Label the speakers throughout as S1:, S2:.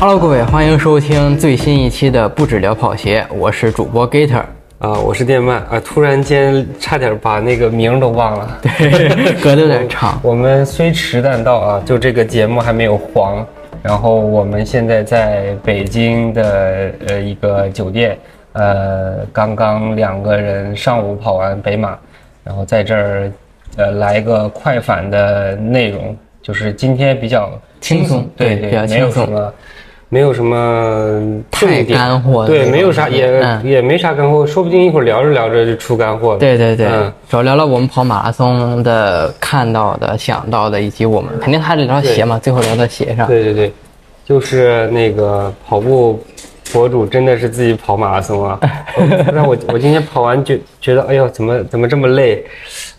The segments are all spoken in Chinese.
S1: Hello，各位，欢迎收听最新一期的不止聊跑鞋，我是主播 Gator。
S2: 啊，我是电鳗啊，突然间差点把那个名儿都忘了。
S1: 对，隔得有点长。
S2: 我们虽迟但到啊，就这个节目还没有黄。然后我们现在在北京的呃一个酒店，呃，刚刚两个人上午跑完北马，然后在这儿呃来个快反的内容，就是今天比较
S1: 轻松，
S2: 对
S1: 对，比较
S2: 没有
S1: 轻松。
S2: 什么。没有什么
S1: 太干货
S2: 对，没有啥，也、
S1: 嗯。
S2: 也没啥干货，说不定一会儿聊着聊着就出干货了。
S1: 对对对，
S2: 嗯。
S1: 主要聊聊我们跑马拉松的看到的、想到的，以及我们肯定还得聊鞋嘛，最后聊到鞋上。
S2: 对对对，就是那个跑步博主真的是自己跑马拉松啊！那我我今天跑完觉觉得，哎呦，怎么怎么这么累？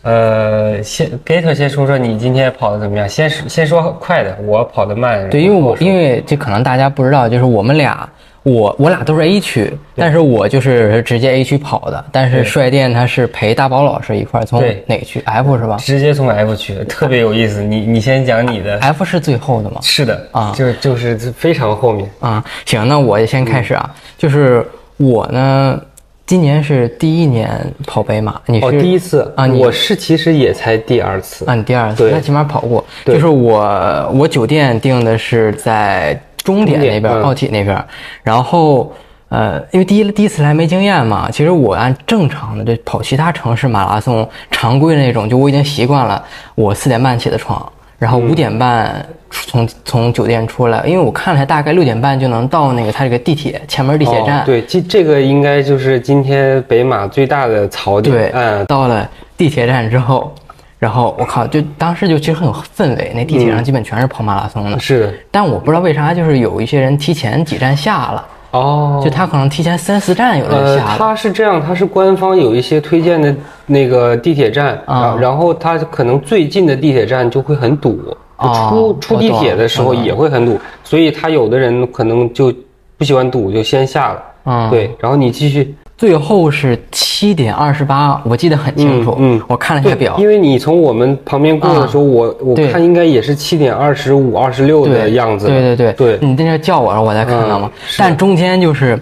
S2: 呃，先 Gator 先说说你今天跑的怎么样？先说先说快的，我跑的慢。
S1: 对，因为我因
S2: 为
S1: 为这可能大家不知道，就是我们俩，我我俩都是 A 区，但是我就是直接 A 区跑的，但是帅电他是陪大宝老师一块儿从哪个区 F 是吧
S2: 直接从 F 区，特别有意思。你你先讲你的。
S1: ？F 是最后的吗？
S2: 是的
S1: 啊
S2: 就就是非常后面。
S1: 啊，行，那我先开始啊，就是我呢，今年是第一年跑北马，你是、
S2: 哦，第一次
S1: 啊你
S2: 我是其实也才第二次。
S1: 啊，你第二次，那起码跑过。
S2: 对
S1: 就是我我酒店定的是在终点那边，
S2: 嗯
S1: 奥体那边，然后。呃，因为第一第一次来没经验嘛，其实我按正常的这跑其他城市马拉松常规的那种，就我已经习惯了。我四点半起的床，然后五点半从从酒店出来，因为我看了一下，大概六点半就能到那个它这个地铁前门地铁站。
S2: 哦、对，这这个应该就是今天北马最大的槽点。
S1: 对，
S2: 嗯，
S1: 到了地铁站之后，然后我靠，就当时就其实很有氛围，那地铁上基本全是跑马拉松的。
S2: 嗯是的。
S1: 但我不知道为啥，就是有一些人提前几站下了，
S2: 哦，
S1: 就他可能提前三四站有的下了。
S2: 他是这样，他是官方有一些推荐的那个地铁站，
S1: 啊
S2: 然后然后它可能最近的地铁站就会很堵，
S1: 哦
S2: 出出地铁的时候也会很堵，所以他有的人可能就不喜欢堵，就先下了。
S1: 嗯
S2: 对，然后你继续。
S1: 最后是七点二十八，我记得很清楚。
S2: 嗯嗯
S1: 我看了一下表，
S2: 因为你从我们旁边过的时候，我我看应该也是七点二十五、二十六的样子。
S1: 对对对
S2: 对
S1: 你在那叫我，然后我才看到嘛。
S2: 嗯
S1: 但中间就是，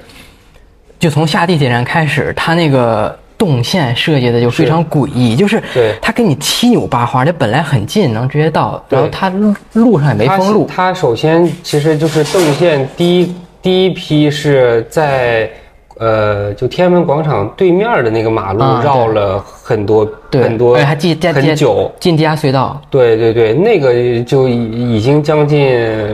S1: 就从下地铁站开始，它那个动线设计的就非常诡异，就是它给你七扭八花，这本来很近能直接到，然后它路路上也没封路。
S2: 它首先其实就是动线第一第一批是在呃就天安门广场对面的那个马路绕了很多、
S1: 对，
S2: 很多
S1: 还进加
S2: 很久。
S1: 进地下隧道。
S2: 对对对，那个就已已经将近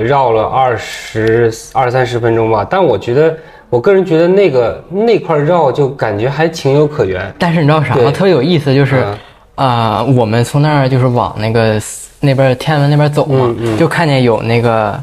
S2: 绕了二十二三十分钟吧。但我觉得，我个人觉得那个那块绕就感觉还情有可原。
S1: 但是你知道啥吗？特别有意思，就是
S2: 嗯
S1: 啊、我们从那儿就是往那个那边天安门那边走嘛，就看见有那个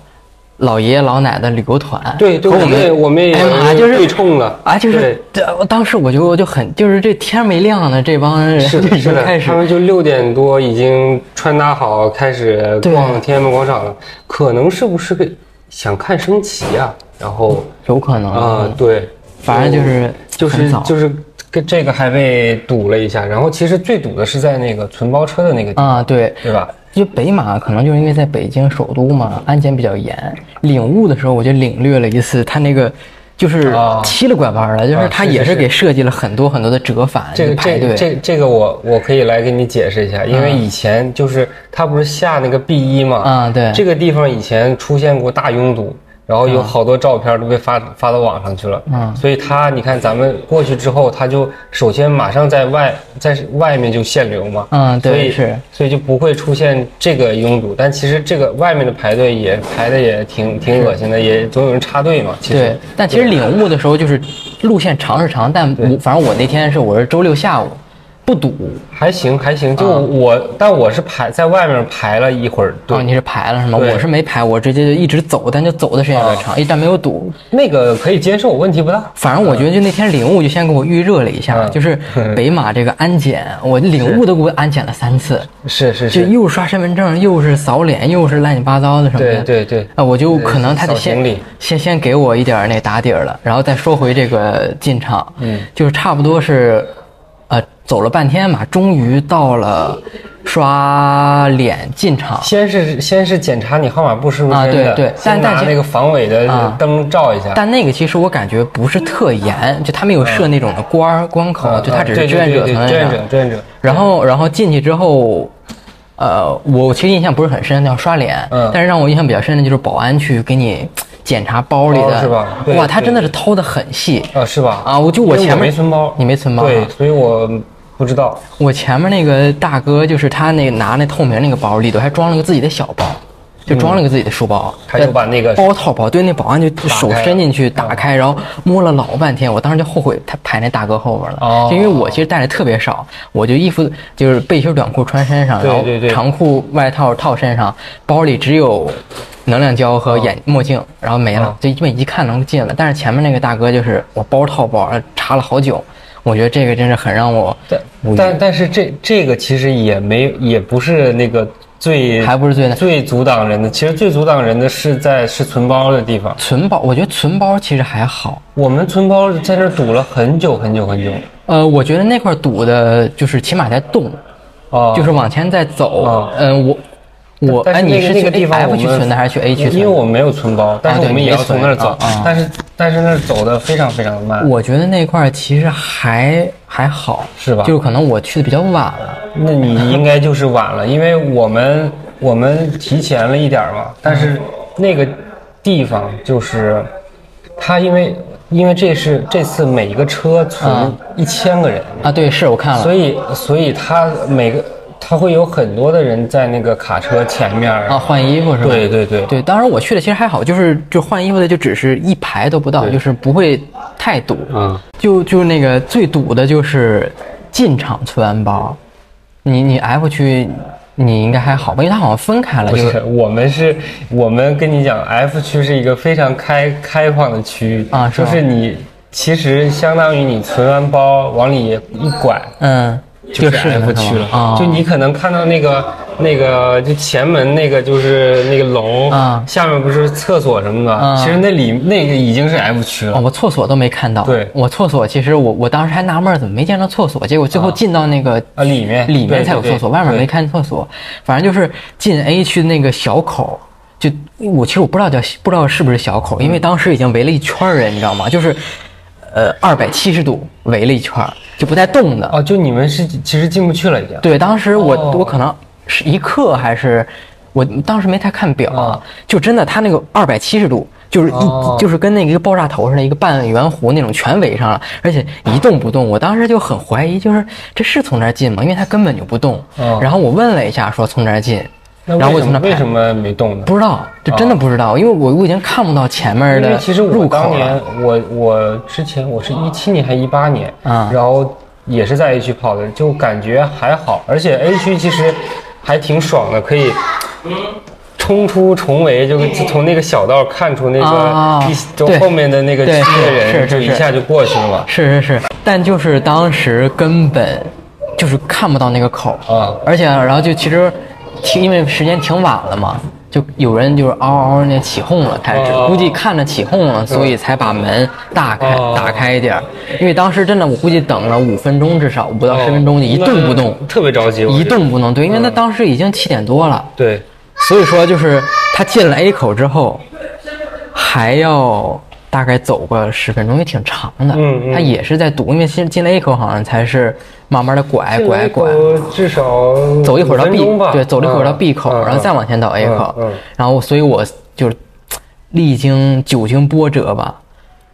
S1: 老爷爷老奶奶的旅游团。
S2: 对对，
S1: 和我
S2: 我们我们也
S1: 哎，就是
S2: 对冲了
S1: 啊，就是这，我当时我就我就很，就是这天没亮呢，这帮人
S2: 是的，是的
S1: 开，始
S2: 他们就六点多已经穿搭好，开始逛天安门广场了。可能是不是个想看升旗啊？然后
S1: 有可能
S2: 啊、对，
S1: 反正就是
S2: 就是就是跟这个还被堵了一下。然后其实最堵的是在那个存包车的那个地方，
S1: 啊，对，
S2: 对吧？
S1: 就北马可能就是因为在北京首都嘛，安检比较严。领悟的时候我就领略了一次，他那个就是
S2: 啊
S1: 七了拐弯了，就是
S2: 啊
S1: 他也是给设计了很多很多的折返，
S2: 这个
S1: 就排队。
S2: 这这这个我我可以来给你解释一下，因为以前就是他不是下那个 B 一嘛，
S1: 啊对
S2: 这个地方以前出现过大拥堵，然后有好多照片都被发发到网上去了，
S1: 嗯。
S2: 所以他你看咱们过去之后，他就首先马上在外在外面就限流嘛，
S1: 嗯对
S2: 所以
S1: 是。
S2: 所以就不会出现这个拥堵，但其实这个外面的排队也排的也挺挺恶心的，也总有人插队嘛，其实。
S1: 对，但其实领悟的时候就是路线长是长，但我反正我那天是我是周六下午，不堵。
S2: 还行还行，就
S1: 啊
S2: 我、但我是排在外面排了一会儿队。
S1: 哦，你是排了是吗？我是没排，我直接就一直走，但就走的时间有点长，一站没有堵。
S2: 那个可以接受，问题不大。
S1: 反正我觉得就那天领悟就先给我预热了一下，
S2: 嗯
S1: 就是北马这个安检，我领悟都给我安检了三次，
S2: 是是，
S1: 就是又刷身份证，又是扫脸，又是乱七八糟的什么的。
S2: 对对对
S1: 啊，我就可能他得先先先给我一点那打底儿了，然后再说回这个进场，
S2: 嗯，
S1: 就是差不多是，呃，走了半天嘛，终于到了刷脸进场。
S2: 先是先是检查你号码布是不是
S1: 啊
S2: 真的，
S1: 对对
S2: 先
S1: 但但其
S2: 拿那个防伪的
S1: 啊
S2: 灯照一下。
S1: 但那个其实我感觉不是特严，就他没有设那种的关儿关口，
S2: 嗯
S1: 就他只是志愿者
S2: 对对对志愿者，志愿者。
S1: 然后，然后进去之后，呃，我其实印象不是很深，要刷脸。
S2: 嗯
S1: 但是让我印象比较深的就是保安去给你检查包里的，
S2: 包是吧
S1: 哇，他真的是掏的很细
S2: 啊，是吧？
S1: 啊！我就我前面
S2: 没存包，
S1: 你没存包啊
S2: 对，所以我不知道。
S1: 我前面那个大哥就是他那个拿那透明那个包里头还装了个自己的小包。就装了个自己的书包，
S2: 他就把那个
S1: 包套包，对，那保安就手伸进去打开，然后摸了老半天，我当时就后悔他排那大哥后边了，
S2: 哦
S1: 就因为我其实带的特别少，我就衣服就是背心短裤穿身上，然后长裤外套套身上，包里只有能量胶和眼墨镜，然后没了
S2: 哦，
S1: 就因为一看能进了。但是前面那个大哥就是我包套包查了好久，我觉得这个真是很让我
S2: 但但但是这这个其实也没也不是那个最
S1: 还不是最难
S2: 最阻挡人的，其实最阻挡人的是在是存包的地方。
S1: 存包，我觉得存包其实还好。
S2: 我们存包在那儿堵了很久很久很久。
S1: 呃，我觉得那块堵的就是起码在动，
S2: 哦，
S1: 就是往前在走。
S2: 哦
S1: 嗯，我我哎，你是去
S2: 那个地方
S1: F
S2: 我们
S1: 区存的还是去 A 区存的？
S2: 因为我没有存包，但是我们也要从那儿走但是但是那儿走的非常非常的慢。
S1: 我觉得那块儿其实还还好，
S2: 是吧
S1: 就是可能我去的比较晚了。
S2: 那你应该就是晚了，因为我们我们提前了一点儿嘛，但是那个地方就是它因为因为这是这次每一个车存
S1: 啊
S2: 一千个人，
S1: 啊，对，是我看了。
S2: 所以所以它每个它会有很多的人在那个卡车前面
S1: 啊，换衣服是吧？
S2: 对对对。
S1: 对，当时我去的其实还好，就是就换衣服的就只是一排都不到，就是不会太堵。
S2: 嗯，
S1: 就就那个最堵的就是进场存完包，你你 F 区你应该还好吧？因为它好像分开了，
S2: 不，
S1: 就是
S2: 我们是，我们跟你讲，F 区是一个非常开开放的区域。
S1: 啊是
S2: 就是你其实相当于你存完包往里一拐，
S1: 嗯，
S2: 就是
S1: 是
S2: F 区了。
S1: 啊，
S2: 就你可能看到那个那个就前门那个就是那个楼
S1: 啊
S2: 下面不是厕所什么的，
S1: 啊
S2: 其实那里那个已经是 F 区了。
S1: 哦，我厕所都没看到。
S2: 对
S1: 我厕所其实我我当时还纳闷怎么没见到厕所，结果最后进到那个
S2: 啊里面
S1: 里面才有厕所，外面没看厕所。反正就是进 A 区的那个小口，就我其实我不知道叫不知道是不是小口，因为当时已经围了一圈人，你知道吗？就是呃二百七十度围了一圈儿，就不带动的。
S2: 哦，就你们是其实进不去了已经。
S1: 对，当时我、
S2: 哦
S1: 我可能是一刻还是我当时没太看表就真的他那个二百七十度。就是一、
S2: 哦
S1: 就是跟那个一个爆炸头似的，一个半圆弧那种全围上了，而且一动不动。我当时就很怀疑，就是这是从这儿进吗？因为它根本就不动。
S2: 哦
S1: 然后我问了一下，说从这儿进，然后我从那排
S2: 么为什么没动呢？
S1: 不知道，就真的不知道，因为我我已经看不到前面的
S2: 因为其实我
S1: 入
S2: 当年
S1: 口了。
S2: 我我之前我是一七年还一八年，
S1: 啊。
S2: 然后也是在 A 区跑的，就感觉还好，而且 A 区其实还挺爽的，可以冲出重围，就就从那个小道看出那
S1: 啊
S2: 个一就后面的那个区
S1: 对
S2: 的人，
S1: 是是
S2: 就一下就过去了嘛。
S1: 是是是，但就是当时根本就是看不到那个口。
S2: 啊。
S1: 而且然后就其实挺因为时间挺晚了嘛，就有人就是嗷嗷那起哄了，开始
S2: 哦
S1: 估计看着起哄了，所以才把门大开
S2: 哦
S1: 打开一点儿。因为当时真的我估计等了五分钟至少不到十分钟，就一动不动，
S2: 特别着急，
S1: 一动不动。对，因为他当时已经七点多了。
S2: 对，
S1: 所以说，就是他进了 A 口之后，还要大概走个十分钟，也挺长的。
S2: 嗯嗯。
S1: 他也是在堵，因为进进了 A 口好像才是慢慢的拐拐拐，
S2: 至少
S1: 走一会儿到 B，对，走了一会儿到 B 口，
S2: 嗯
S1: 然后再往前到 A 口，然后所以我就是历经久经波折吧，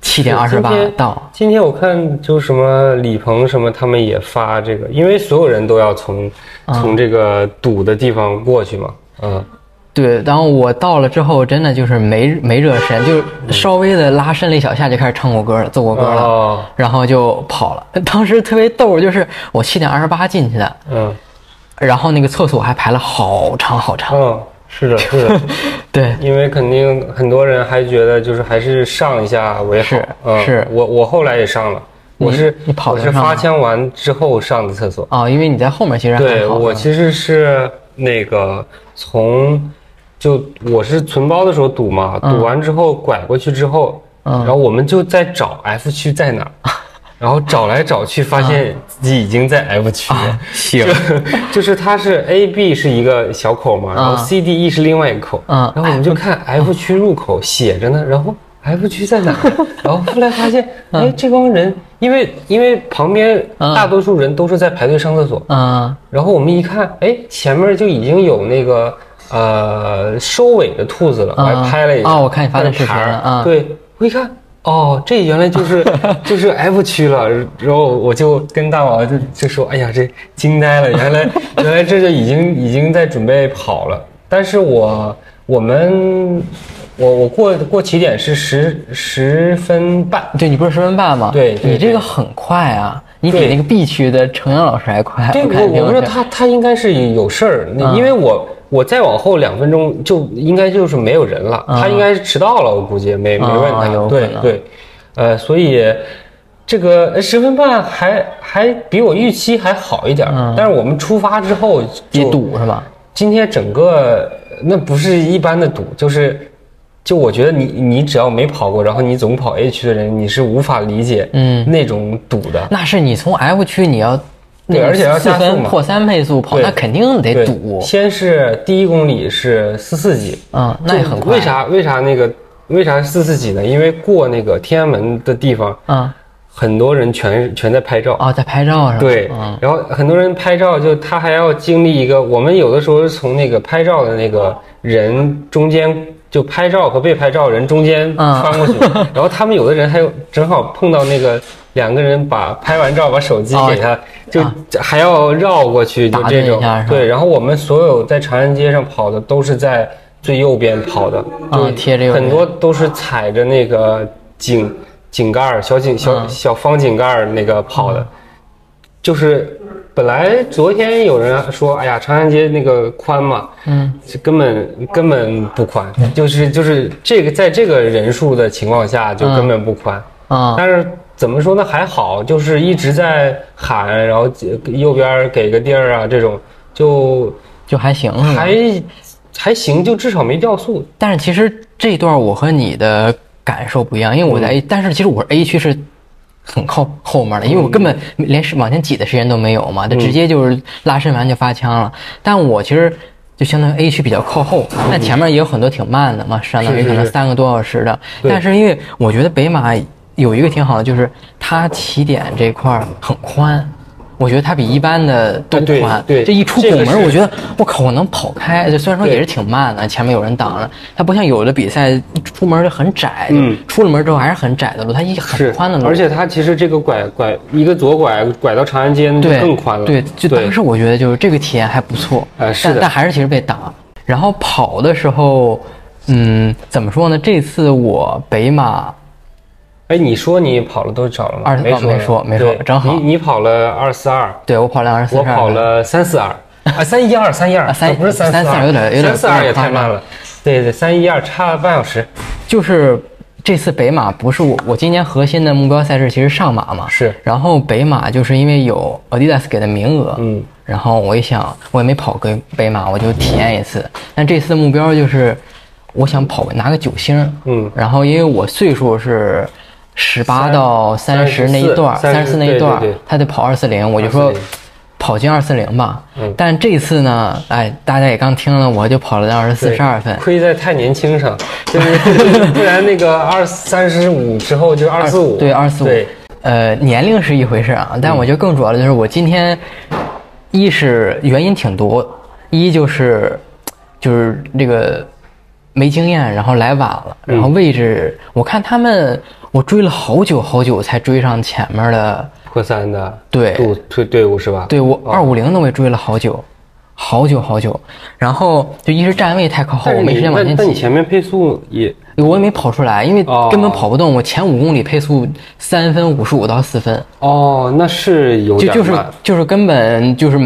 S1: 七点二十八到。
S2: 今天我看就什么李鹏什么，他们也发这个，因为所有人都要从、从这个堵的地方过去嘛。嗯，
S1: 对，然后我到了之后，真的就是没没热身，就稍微的拉伸了一小下，就开始唱国歌了，奏国歌了，
S2: 哦
S1: 然后就跑了。当时特别逗，就是我七点二十八进去的，
S2: 嗯
S1: 然后那个厕所还排了好长好长。
S2: 嗯，是的，是的，
S1: 对，
S2: 因为肯定很多人还觉得就是还是上一下为好。
S1: 是
S2: 嗯、
S1: 是
S2: 我我后来也上了，我是
S1: 你跑
S2: 我是发枪完之后上的厕所。
S1: 啊、因为你在后面其实还
S2: 对我其实是那个从就我是存包的时候堵嘛，
S1: 嗯。
S2: 堵完之后拐过去之后，
S1: 嗯。
S2: 然后我们就在找 F 区在哪儿，然后找来找去，发现自己已经在 F 区了。
S1: 行，
S2: 就是它是 A B 是一个小口嘛，然后 C D E 是另外一个口，
S1: 嗯。
S2: 然后我们就看 F 区入口写着呢，然后 F 区在哪？然后后来发现，哎，这帮人因为因为旁边大多数人都是在排队上厕所，
S1: 嗯。
S2: 然后我们一看，哎，前面就已经有那个呃收尾的兔子了，我还拍了一下。
S1: 哦我看你发的视频
S2: 那个牌儿
S1: 了嗯
S2: 对，我一看，哦，这原来就是 就是 F 区了。然后我就跟大宝就就说，哎呀，这惊呆了，原来 原来这就已经已经在准备跑了。但是我我们我我过过起点是十十分半，
S1: 对你不是十分半吗？
S2: 对对
S1: 你这个很快啊，你比那个 B 区的程阳老师还快。
S2: 对，
S1: 看
S2: 我我不知道他他应该是有事儿，因为我我再往后两分钟就应该就是没有人了，他应该是迟到了，我估计没没问他。对对，呃，所以这个呃十分半还还比我预期还好一点但是我们出发之后
S1: 也
S2: 就
S1: 堵是吧？
S2: 今天整个那不是一般的堵，就是。就我觉得你你只要没跑过，然后你总跑 A 区的人，你是无法理解
S1: 嗯
S2: 那种堵的。
S1: 那是你从 F 区你要那个
S2: 对而且要加速嘛
S1: 分破三倍速跑，
S2: 对
S1: 那肯定得堵。
S2: 先是第一公里是四四几，
S1: 嗯，那也很快。
S2: 为？啥为啥那个为啥四四几呢？因为过那个天安门的地方，
S1: 嗯，
S2: 很多人全全在拍照。
S1: 哦，在拍照是吧？
S2: 对
S1: 嗯，
S2: 然后很多人拍照，就他还要经历一个，我们有的时候是从那个拍照的那个人中间，就拍照和被拍照人中间
S1: 嗯
S2: 穿过去，然后他们有的人还有正好碰到那个两个人把拍完照把手机给他，就还要绕过去，就
S1: 打
S2: 这种对。然后我们所有在长安街上跑的都是在最右边跑的，
S1: 啊
S2: 就
S1: 贴着右边。
S2: 很多都是踩着那个井井盖儿小井小、
S1: 嗯。
S2: 小方井盖儿那个跑的。就是本来昨天有人说，哎呀，长安街那个宽嘛，
S1: 嗯，
S2: 这根本根本不宽，就是就是这个在这个人数的情况下就根本不宽。
S1: 啊，
S2: 但是怎么说呢？还好，就是一直在喊，然后右边给个地儿啊，这种就
S1: 就还行？
S2: 还还行，就至少没掉速。
S1: 但是其实这段我和你的感受不一样，因为我在 A，、但是其实我是 A 区是很靠后面的，因为我根本连是往前挤的时间都没有嘛，就直接就是拉伸完就发枪了。但我其实就相当于 A 区比较靠后，但前面也有很多挺慢的嘛，相当于可能三个多小时的。
S2: 对
S1: 但是因为我觉得北马有一个挺好的，就是它起点这块儿很宽。我觉得它比一般的都宽，
S2: 对
S1: 这一出拱门，我觉得我靠，我能跑开。这虽然说也是挺慢的，前面有人挡着，它不像有的比赛一出门就很窄，
S2: 嗯，
S1: 出了门之后还是很窄的路，它一很宽的路，
S2: 而且它其实这个拐拐一个左拐拐到长安街那就
S1: 对
S2: 更宽了。
S1: 对，就当时我觉得就是这个体验还不错，
S2: 呃是的
S1: 但但还是其实被挡。然后跑的时候，嗯，怎么说呢？这次我北马
S2: 哎，你说你跑了多少了吗？
S1: 二哦
S2: 没说呢，
S1: 没说没说正好
S2: 你你跑了二四二，
S1: 对我跑了二十四，
S2: 我跑了三四二，啊，三一二，三一二，
S1: 啊三
S2: 不是三四
S1: 342有点有点
S2: 三四二也太慢了。对对，三一二差了半小时。
S1: 就是这次北马不是我，我今年核心的目标赛事其实上马嘛，
S2: 是
S1: 然后北马就是因为有 Adidas 给的名额，
S2: 嗯，
S1: 然后我一想，我也没跑过北马，我就体验一次。但这次的目标就是，我想跑拿个九星，
S2: 嗯
S1: 然后因为我岁数是十八到三十那一段，三十四那一段
S2: 对对对，
S1: 他得跑二四零，我就说跑进二四零吧。
S2: 嗯
S1: 但这次呢，哎，大家也刚听了，我就跑了二十四
S2: 对
S1: 十二分。
S2: 亏在太年轻上，就是 不然那个二三十五之后就二四五，
S1: 对，二四五
S2: 对，，
S1: 呃，年龄是一回事啊，但我觉得更主要的就是我今天，一是原因挺多，一就是就是这个没经验，然后来晚了，然后位置我看他们，我追了好久好久才追上前面的，
S2: 破三的
S1: 对
S2: 队队队伍是吧？
S1: 对我二五零都没追了好久，好久好久，然后就一是站位太靠后，我没时间往
S2: 前挤。但你
S1: 前
S2: 面配速也
S1: 我也没跑出来，因为
S2: 哦
S1: 根本跑不动。我前五公里配速三分五十五到四分，
S2: 哦，那是有
S1: 就就是就是根本就是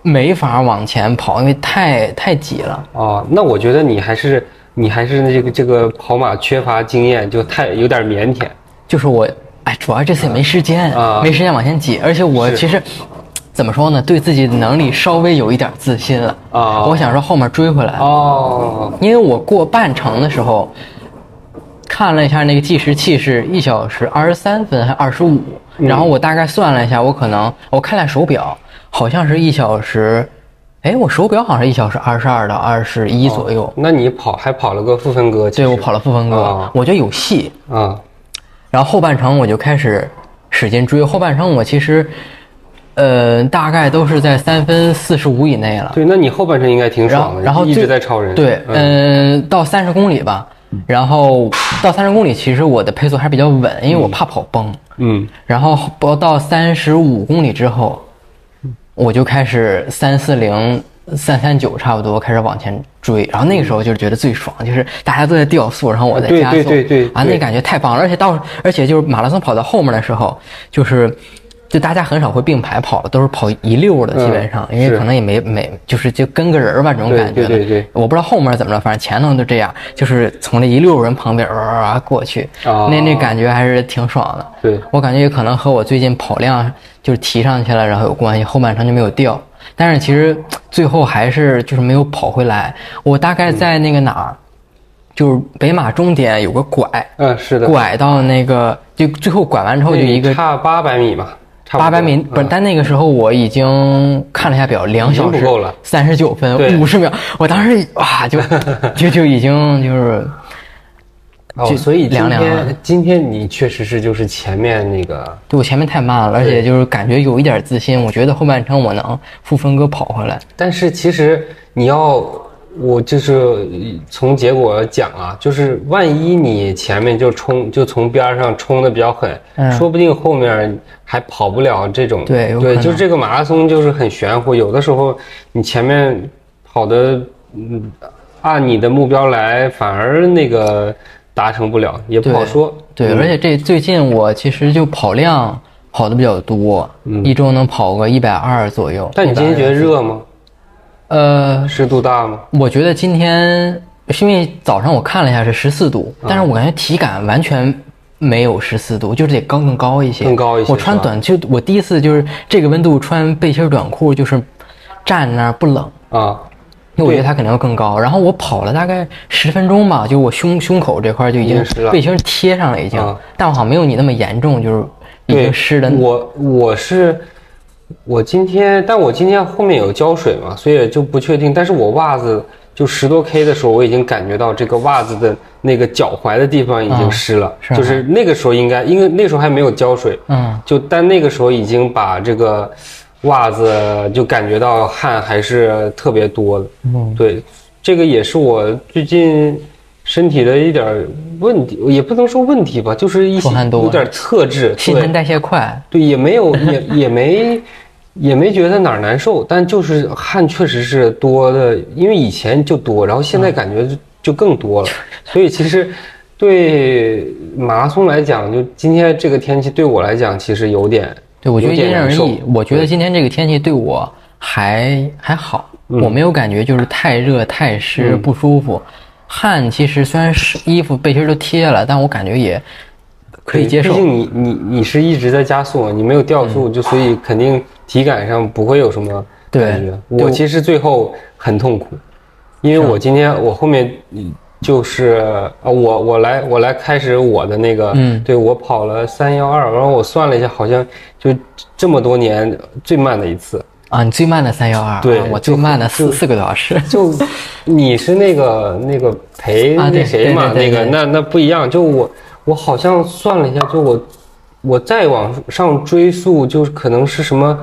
S1: 没法往前跑，因为太太挤了。
S2: 哦，那我觉得你还是你还是这个这个跑马缺乏经验，就太有点腼腆。
S1: 就是我，哎，主要这次也没时间，
S2: 啊
S1: 没时间往前挤，而且我其实怎么说呢，对自己的能力稍微有一点自信了。
S2: 啊
S1: 我想说后面追回来，
S2: 哦，
S1: 因为我过半程的时候。看了一下那个计时器是一小时二十三分还二十五，然后我大概算了一下，我可能我看了手表，好像是一小时，哎，我手表好像是一小时二十二到二十一左右。
S2: 那你跑还跑了个负分割？
S1: 对，我跑了负分割，
S2: 啊
S1: 我觉得有戏。
S2: 啊，
S1: 然后后半程我就开始使劲追，后半程我其实，呃，大概都是在三分四十五以内了。
S2: 对，那你后半程应该挺
S1: 然
S2: 爽的，
S1: 然后一
S2: 直在超人。
S1: 对，
S2: 嗯，
S1: 嗯、到三十公里吧，然后到三十公里，其实我的配速还比较稳，因为我怕跑崩。
S2: 嗯，
S1: 然后不到三十五公里之后，我就开始三四零、三三九差不多开始往前追，然后那个时候就是觉得最爽，就是大家都在掉速，然后我在加速，
S2: 对对对
S1: 啊，那感觉太棒了，而且到而且就是马拉松跑到后面的时候，就是。就大家很少会并排跑了，都是跑一溜的，基本上，因为可能也没没，就是就跟个人儿吧这种感觉的。
S2: 对对对
S1: 我不知道后面怎么着，反正前头就这样，就是从那一溜人旁边啊过去，
S2: 哦
S1: 那那感觉还是挺爽的。
S2: 对，
S1: 我感觉也可能和我最近跑量就是提上去了，然后有关系，后半程就没有掉。但是其实最后还是就是没有跑回来。我大概在那个哪儿，就是北马终点有个拐，
S2: 嗯，是的，
S1: 拐到那个就最后拐完之后就一个
S2: 差八百米嘛，差不多
S1: 八百米，不是，
S2: 嗯
S1: 但那个时候我已经看了一下表，两小时三十九分五十秒，我当时哇就 就就已经就是
S2: 哦，
S1: 就
S2: 所以今
S1: 凉凉
S2: 今天你确实是就是前面那个，
S1: 对我前面太慢了，而且就是感觉有一点自信，我觉得后半程我能负分割跑回来。
S2: 但是其实你要我就是从结果讲啊，就是万一你前面就冲就从边上冲的比较狠，
S1: 嗯
S2: 说不定后面还跑不了这种。对，
S1: 对
S2: 就是这个马拉松就是很玄乎，有的时候你前面跑的嗯按你的目标来，反而那个达成不了，也不好说。
S1: 对，
S2: 嗯
S1: 而且这最近我其实就跑量跑的比较多，一周能跑个一百二左右。
S2: 嗯但你今天觉得热吗？
S1: 呃，
S2: 湿度大吗？
S1: 我觉得今天是因为早上我看了一下是十四度，
S2: 嗯
S1: 但是我感觉体感完全没有十四度，就是得高更高一些。
S2: 更高一些
S1: 我穿短袖我第一次就是这个温度穿背心短裤，就是站那儿不冷。
S2: 啊，
S1: 因为我觉得它肯定要更高，然后我跑了大概十分钟吧，就我胸胸口这块就已经背心贴上了，已经，
S2: 啊
S1: 但我好像没有你那么严重，就是已，经湿的。
S2: 我我是我今天，但我今天后面有浇水嘛，所以就不确定。但是我袜子就十多 K 的时候，我已经感觉到这个袜子的那个脚踝的地方已经湿了，就是那个时候应该，因为那时候还没有浇水，
S1: 嗯，
S2: 就但那个时候已经把这个袜子就感觉到汗还是特别多的。
S1: 嗯，
S2: 对，这个也是我最近身体的一点儿问题，也不能说问题吧，就是一些有点特质，
S1: 新陈代谢快，
S2: 对，也没有也也没也没觉得哪儿难受，但就是汗确实是多的，因为以前就多，然后现在感觉就就更多了，所以其实对马拉松来讲，就今天这个天气对我来讲，其实有点
S1: 对我觉得因人而异。我觉得今天这个天气对我还还好，
S2: 嗯。
S1: 我没有感觉就是太热太湿不舒服。汗其实虽然是衣服背心都贴了，但我感觉也可以接受
S2: 毕。竟你你你是一直在加速，你没有掉速，就所以肯定体感上不会有什么
S1: 对
S2: 感觉。我其实最后很痛苦，因为我今天我后面嗯就是啊，我我来我来开始我的那个，
S1: 嗯
S2: 对我跑了三幺二，然后我算了一下，好像就这么多年最慢的一次。
S1: 啊，你最慢的三幺二，
S2: 对
S1: 啊我最慢的四四个多小时。
S2: 就 你是那个那个陪
S1: 啊
S2: 那谁嘛，那个那那不一样。就我我好像算了一下，就我我再往上追溯，就是可能是什么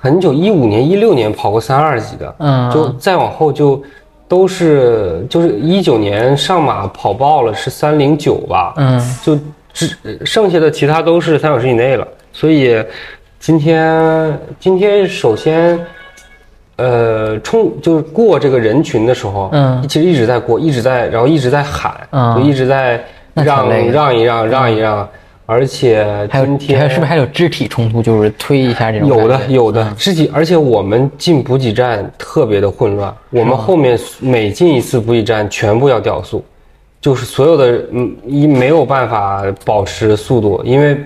S2: 很久一五年一六年跑过三二级的，
S1: 嗯
S2: 就再往后就都是就是一九年上马跑爆了是三零九吧，
S1: 嗯，
S2: 就只剩下的其他都是三小时以内了，所以今天今天首先，呃，冲就是过这个人群的时候，
S1: 嗯。
S2: 其实一直在过，一直在，然后一直在喊，
S1: 嗯。
S2: 就一直在让让一让让一让，而且
S1: 还有
S2: 今天
S1: 还有是不是还有肢体冲突，就是推一下这种？
S2: 有的，有的肢体，而且我们进补给站特别的混乱，我们后面每进一次补给站全部要掉速，就是所有的嗯一没有办法保持速度，因为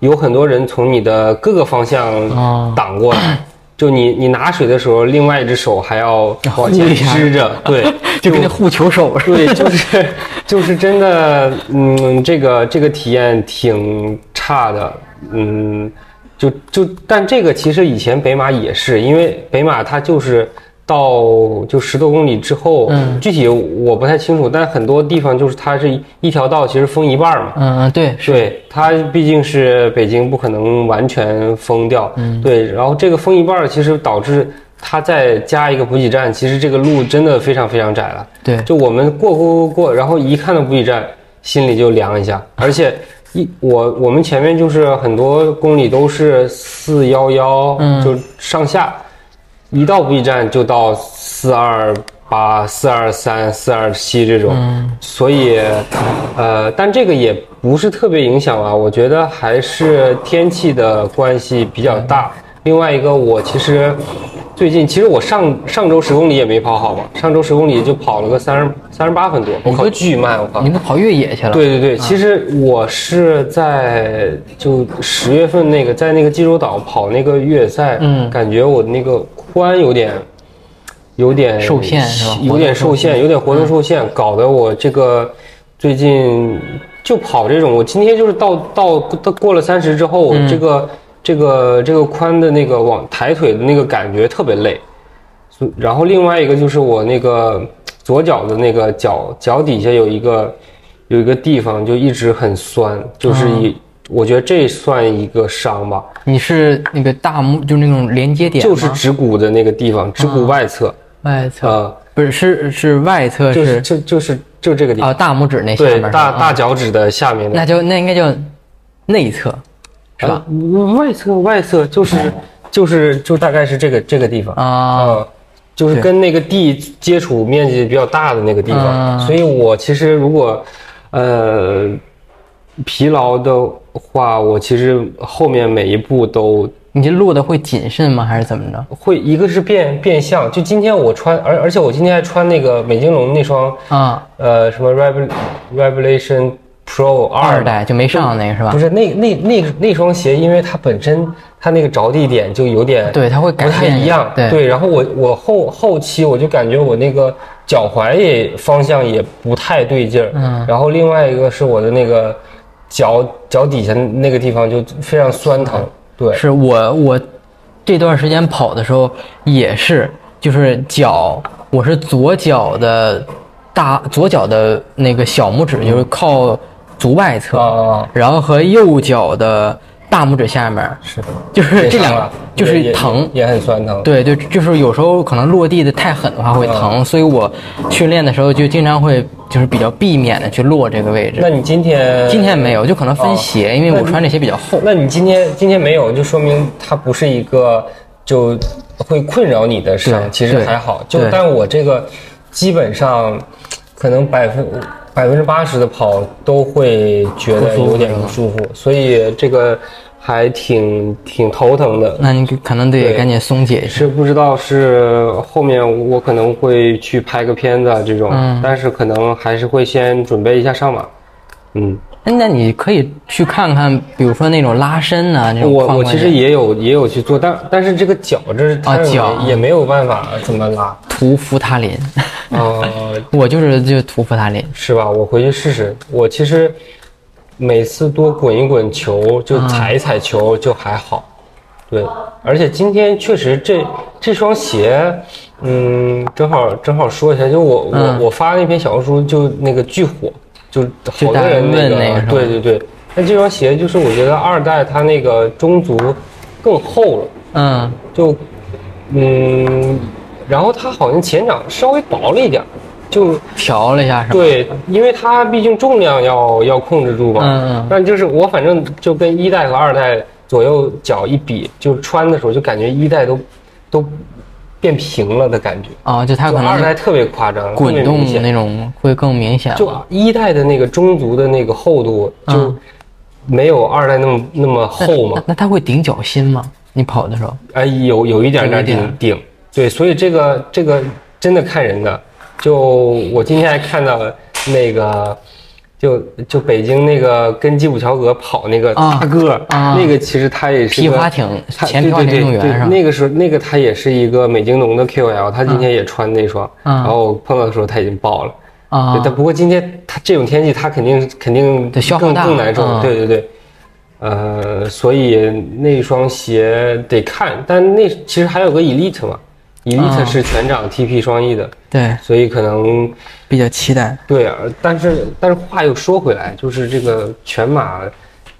S2: 有很多人从你的各个方向
S1: 哦
S2: 挡过来，就你你拿水的时候，另外一只手还要往前支着，对，
S1: 就跟那护球手似的。
S2: 对，就是就是真的，嗯，这个这个体验挺差的，嗯，就就但这个其实以前北马也是，因为北马它就是到就十多公里之后，
S1: 嗯
S2: 具体我不太清楚，但很多地方就是它是一一条道，其实封一半儿嘛。
S1: 嗯嗯，对，
S2: 对，它毕竟是北京，不可能完全封掉。
S1: 嗯
S2: 对，然后这个封一半儿，其实导致它再加一个补给站，其实这个路真的非常非常窄了。
S1: 对，
S2: 就我们过过过过，然后一看到补给站，心里就凉一下。而且一我我们前面就是很多公里都是四幺幺，
S1: 嗯
S2: 就上下，一到补给站就到四二八、四二三、四二七这种，
S1: 嗯
S2: 所以呃，但这个也不是特别影响啊，我觉得还是天气的关系比较大。另外一个，我其实最近其实我上上周十公里也没跑好嘛，上周十公里就跑了个三十三十八分多，我靠巨慢，我靠
S1: 你！都跑越野去了。
S2: 对对对，其实我是在就十月份那个在那个济州岛跑那个越野赛，
S1: 嗯
S2: 感觉我那个髋有点有点
S1: 受限是吧？
S2: 有点受限，有点活动受限，搞得我这个最近就跑这种，我今天就是到到到过了三十之后，
S1: 我
S2: 这个这个这个髋的那个往抬腿的那个感觉特别累，然后另外一个就是我那个左脚的那个脚脚底下有一个有一个地方就一直很酸，就是
S1: 嗯。
S2: 一、我觉得这算一个伤吧，
S1: 你是那个大拇，就是那种连接点，
S2: 就是指骨的那个地方，指骨外侧，
S1: 外侧，
S2: 呃，
S1: 不是是是外侧
S2: 就是。
S1: 是
S2: 就就是就这个地方。
S1: 啊
S2: 方，
S1: 大拇指那下
S2: 对，
S1: 面
S2: 大大
S1: 啊。
S2: 脚趾的下面的。
S1: 那就那应该叫内侧，是吧？
S2: 呃外侧外侧就是就是就大概是这个这个地方。
S1: 啊，
S2: 嗯，就是跟那个地接触面积比较大的那个地方，
S1: 嗯
S2: 所以我其实如果呃疲劳的话，我其实后面每一步都
S1: 你这录的会谨慎吗？还是怎么着？
S2: 会，一个是变变相，就今天我穿，而而且我今天还穿那个美津浓那双
S1: 啊，
S2: 呃什么 Revel Revelation Pro 二
S1: 二代就没上那个是吧
S2: 不？是那那那那双鞋，因为它本身它那个着地点就有点
S1: 对，它会改
S2: 不太一样，
S1: 对，
S2: 然后我我后后期我就感觉我那个脚踝也方向也不太对劲儿，
S1: 嗯
S2: 然后另外一个是我的那个脚脚底下那个地方就非常酸疼，对，
S1: 是我我这段时间跑的时候也是，就是脚，我是左脚的大左脚的那个小拇指就是靠足外侧，
S2: 啊。
S1: 然后和右脚的大拇指下面，
S2: 是的
S1: 就是这两个就是疼。
S2: 也很酸疼，
S1: 对对，就是有时候可能落地的太狠的话会疼，所以我训练的时候就经常会就是比较避免的去落这个位置
S2: 那。你今天
S1: 今天没有，就可能分鞋，因为我穿这鞋比较厚。
S2: 那你今天今天没有，就说明它不是一个就会困扰你的伤，
S1: 对
S2: 其实还好。就但我这个基本上可能百分百分之八十的跑都会觉得有点不舒服，所以这个还挺挺头疼的。
S1: 那你可能得赶紧松解一下。
S2: 是不知道是后面我可能会去拍个片子啊这种，
S1: 嗯
S2: 但是可能还是会先准备一下上马。嗯，
S1: 哎那你可以去看看，比如说那种拉伸呢，那种
S2: 我我其实也有也有去做，但但是这个脚这它也
S1: 啊脚
S2: 也没有办法怎么拉。
S1: 涂扶他林，
S2: 呃，
S1: 我就是就涂扶他林。
S2: 是吧？我回去试试。我其实每次多滚一滚球，就踩一踩球就还好。对，而且今天确实这这双鞋，嗯，正好正好说一下，就我我、
S1: 嗯
S2: 我发那篇小红书就那个巨火，就好多人那个，
S1: 那个
S2: 对对对。那这双鞋就是我觉得二代它那个中足更厚了。
S1: 嗯，
S2: 就嗯，然后它好像前掌稍微薄了一点儿，就
S1: 调了一下是吧？
S2: 对，因为它毕竟重量要要控制住嘛。
S1: 嗯嗯
S2: 但就是我反正就跟一代和二代左右脚一比，就穿的时候就感觉一代都都变平了的感觉，
S1: 啊，就它可能
S2: 二代特别夸张，特
S1: 滚动那种会更明显
S2: 就。一代的那个中足的那个厚度就
S1: 嗯
S2: 没有二代那么那么厚嘛
S1: 那。它会顶脚心吗？你跑的时候？
S2: 哎，有有一点点顶顶，对，所以这个这个真的看人的。就我今天还看到那个就就北京那个跟基普乔格跑那个
S1: 啊
S2: 大个儿，
S1: 啊。
S2: 那个其实他也是个
S1: 皮划艇
S2: 他
S1: 前皮划艇
S2: 对对对
S1: 运动员是吧？
S2: 那个时候那个他也是一个美津浓的 QL，他今天也穿那双，
S1: 嗯
S2: 然后我碰到的时候他已经爆了。但不过今天他这种天气，他肯定肯定更更难受。
S1: 嗯
S2: 对对对，呃，所以那双鞋得看，但那其实还有个 Elite 嘛，Elite
S1: 嗯
S2: 是全掌 TP 双翼的，
S1: 对，
S2: 所以可能
S1: 比较期待。
S2: 对啊。但是但是话又说回来，就是这个全马，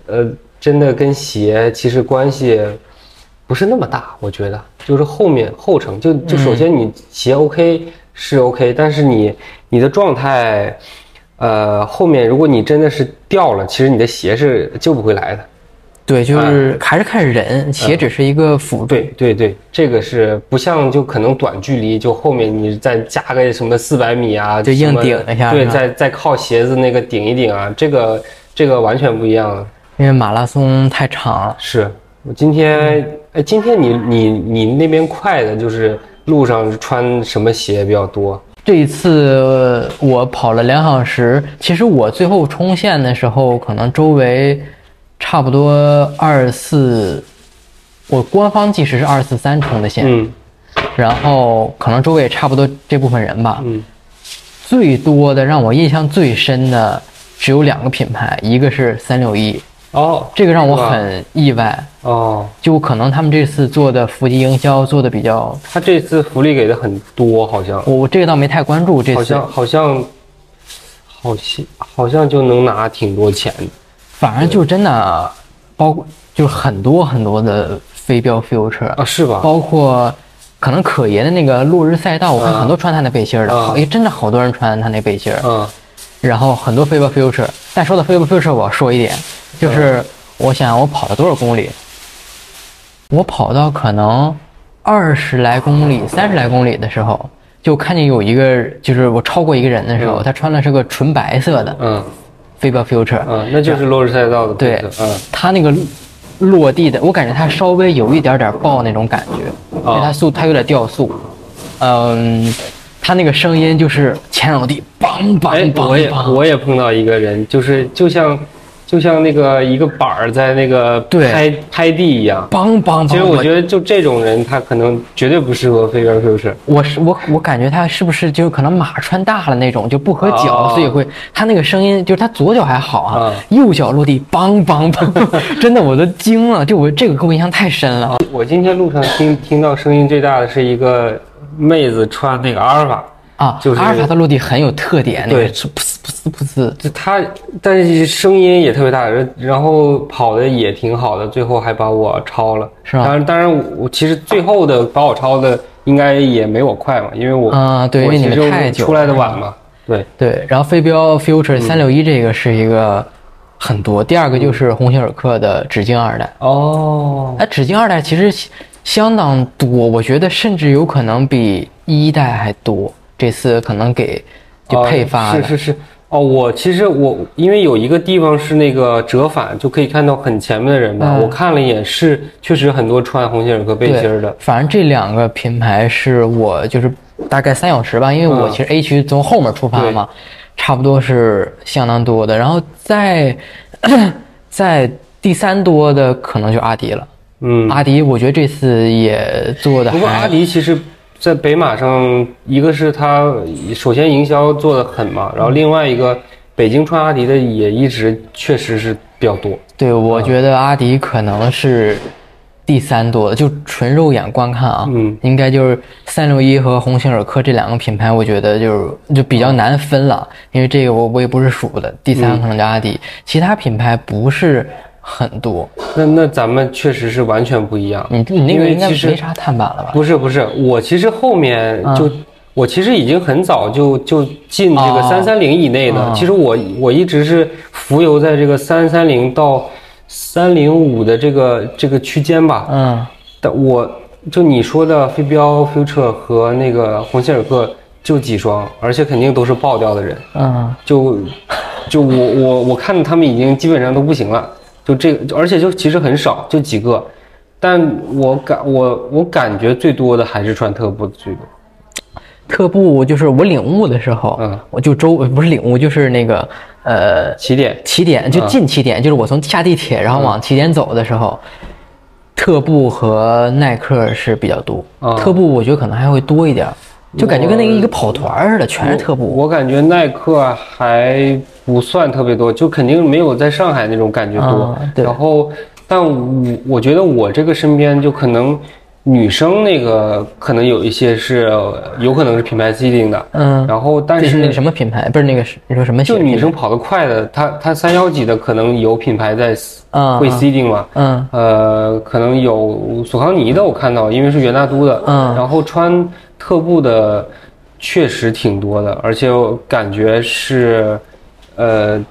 S2: 呃，真的跟鞋其实关系不是那么大，我觉得就是后面后程，就就首先你鞋 OK 是 OK，但是你你的状态，呃，后面如果你真的是掉了，其实你的鞋是救不回来的。
S1: 对，就是还是看人，鞋只是一个辅助。
S2: 对对对，这个是不像就可能短距离，就后面你再加个什么四百米啊，
S1: 就硬顶一下
S2: 对，再再靠鞋子那个顶一顶啊，这个这个完全不一样了。
S1: 因为马拉松太长了。
S2: 是我今天，哎，今天你你你那边快的，就是路上穿什么鞋比较多？
S1: 这一次呃我跑了两小时，其实我最后冲线的时候，可能周围差不多二十四，我官方计时是二十四三冲的线，
S2: 嗯。
S1: 然后可能周围也差不多这部分人吧。
S2: 嗯。
S1: 最多的让我印象最深的只有两个品牌，一个是三六一，
S2: 哦。
S1: 这个让我很意外，
S2: 哦，
S1: 就可能他们这次做的伏击营销做的比较，
S2: 他这次福利给的很多，好像。
S1: 我我这个倒没太关注这次。
S2: 好像，好像好像好像就能拿挺多钱。的。
S1: 反正就真的包括就是很多很多的飞镖 future，
S2: 啊，是吧？
S1: 包括可能可爷的那个落日赛道，我看很多穿他那背心儿的，
S2: 啊。
S1: 好，也真的好多人穿他那背心儿。
S2: 嗯
S1: 然后很多飞镖 future，但说到飞镖 future，我要说一点，就是我想我跑了多少公里，我跑到可能二十来公里、三十来公里的时候，就看见有一个，就是我超过一个人的时候，
S2: 嗯。
S1: 他穿的是个纯白色的
S2: 嗯
S1: 飞镖 future，
S2: 嗯，那就是落日赛道的
S1: 对
S2: 嗯，
S1: 它那个落地的，我感觉它稍微有一点点爆那种感觉，因为它速它有点掉速，嗯，它那个声音就是前两地，梆
S2: 梆
S1: 梆，梆
S2: 我也
S1: 梆，
S2: 我也碰到一个人，就是就像就像那个一个板儿在那个
S1: 对
S2: 拍拍地一样。
S1: 梆梆梆。
S2: 其实我觉得就这种人，他可能绝对不适合飞镖 Q
S1: 我是我我感觉他是不是就可能马穿大了那种就不合脚，
S2: 哦
S1: 所以会他那个声音就是他左脚还好啊，
S2: 啊
S1: 右脚落地梆梆梆，真的我都惊了，就我这个给我印象太深了。
S2: 我今天路上听听到声音最大的是一个妹子穿那个阿尔法，
S1: 啊，
S2: 就是
S1: 阿尔法的落地很有特点，
S2: 对。
S1: 是噗呲噗呲噗呲，
S2: 就它，但是声音也特别大，然然后跑的也挺好的，最后还把我超了。
S1: 是吧？
S2: 当然，当然我，其实最后的把我超的应该也没我快嘛，因为我
S1: 啊对因为你们太久
S2: 出来的晚嘛。对，
S1: 对，然后飞镖 Future 三六一这个是一个很多，第二个就是鸿星尔克的指径二代，
S2: 哦，
S1: 哎，指径二代其实相当多，我觉得甚至有可能比一代还多。这次可能给就配发
S2: 是是是。哦，我其实我因为有一个地方是那个折返，就可以看到很前面的人吧。
S1: 嗯
S2: 我看了一眼，是确实很多穿红星尔克背心儿的。
S1: 反正这两个品牌是我就是大概三小时吧，因为我
S2: 嗯
S1: 其实 A 区从后面出发嘛，差不多是相当多的。然后在 在第三多的可能就阿迪了。
S2: 嗯，
S1: 阿迪我觉得这次也做的
S2: 不过阿迪其实，在北马上，一个是他首先营销做的狠嘛，然后另外一个北京穿阿迪的也一直确实是比较多。
S1: 对，我觉得阿迪可能是第三多的，就纯肉眼观看啊，
S2: 嗯。
S1: 应该就是三六一和鸿星尔克这两个品牌，我觉得就是就比较难分了，因为这个我我也不是数的，第三可能叫阿迪，其他品牌不是很多。
S2: 那那咱们确实是完全不一样。
S1: 你你那个应该没啥碳板了吧？
S2: 不是不是，我其实后面就、我其实已经很早就就进这个
S1: 哦
S2: 三三零以内的。
S1: 哦
S2: 其实我我一直是浮游在这个三三零到三零五的这个这个区间吧。
S1: 嗯，
S2: 但我就你说的飞镖 Future 和那个鸿星尔克就几双，而且肯定都是爆掉的人。
S1: 嗯，
S2: 就就我我我看他们已经基本上都不行了，就这个，而且就其实很少，就几个。但我感我我感觉最多的还是穿特步的最多。
S1: 特步就是我领悟的时候，
S2: 嗯
S1: 我就周不是领悟，就是那个呃
S2: 起点
S1: 起点就进起点，就是我从下地铁然后往起点走的时候，特步和耐克是比较多。
S2: 啊
S1: 特步我觉得可能还会多一点儿，就感觉跟那个一个跑团似的，全是特步。
S2: 我感觉耐克还不算特别多，就肯定没有在上海那种感觉多。然后，但我我觉得我这个身边就可能女生那个可能有一些是有可能是品牌 C 定的，
S1: 嗯，
S2: 然后但是
S1: 是那个什么品牌？不是那个是你说什么
S2: 就？女生跑得快的，她她三幺几的可能有品牌在
S1: 啊
S2: 会 C 定嘛，
S1: 嗯
S2: 呃，可能有索康尼的我看到，因为是元大都的，
S1: 嗯
S2: 然后穿特步的确实挺多的，而且我感觉是，呃，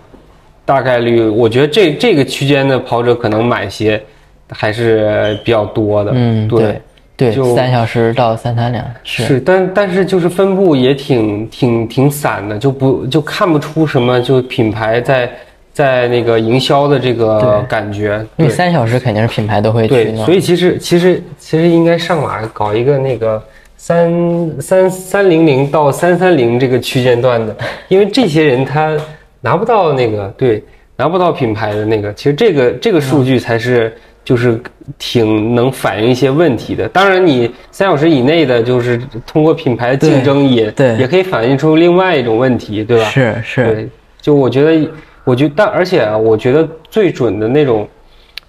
S2: 大概率，我觉得这这个区间的跑者可能买鞋还是比较多的，
S1: 嗯，
S2: 对。
S1: 对，
S2: 就
S1: 三小时到三三两是
S2: 是，但但是就是分布也挺挺挺散的，就不就看不出什么就品牌在在那个营销的这个感觉。
S1: 因为三小时肯定是品牌都会去。
S2: 所以其实其实其实应该上马搞一个那个三三三零零到三三零这个区间段的，因为这些人他拿不到那个对拿不到品牌的那个，其实这个这个数据才是就是挺能反映一些问题的。当然，你三小时以内的，就是通过品牌的竞争也
S1: 对
S2: 也可以反映出另外一种问题，对吧？
S1: 是是，
S2: 对，就我觉得，我觉得，但而且啊，我觉得最准的那种，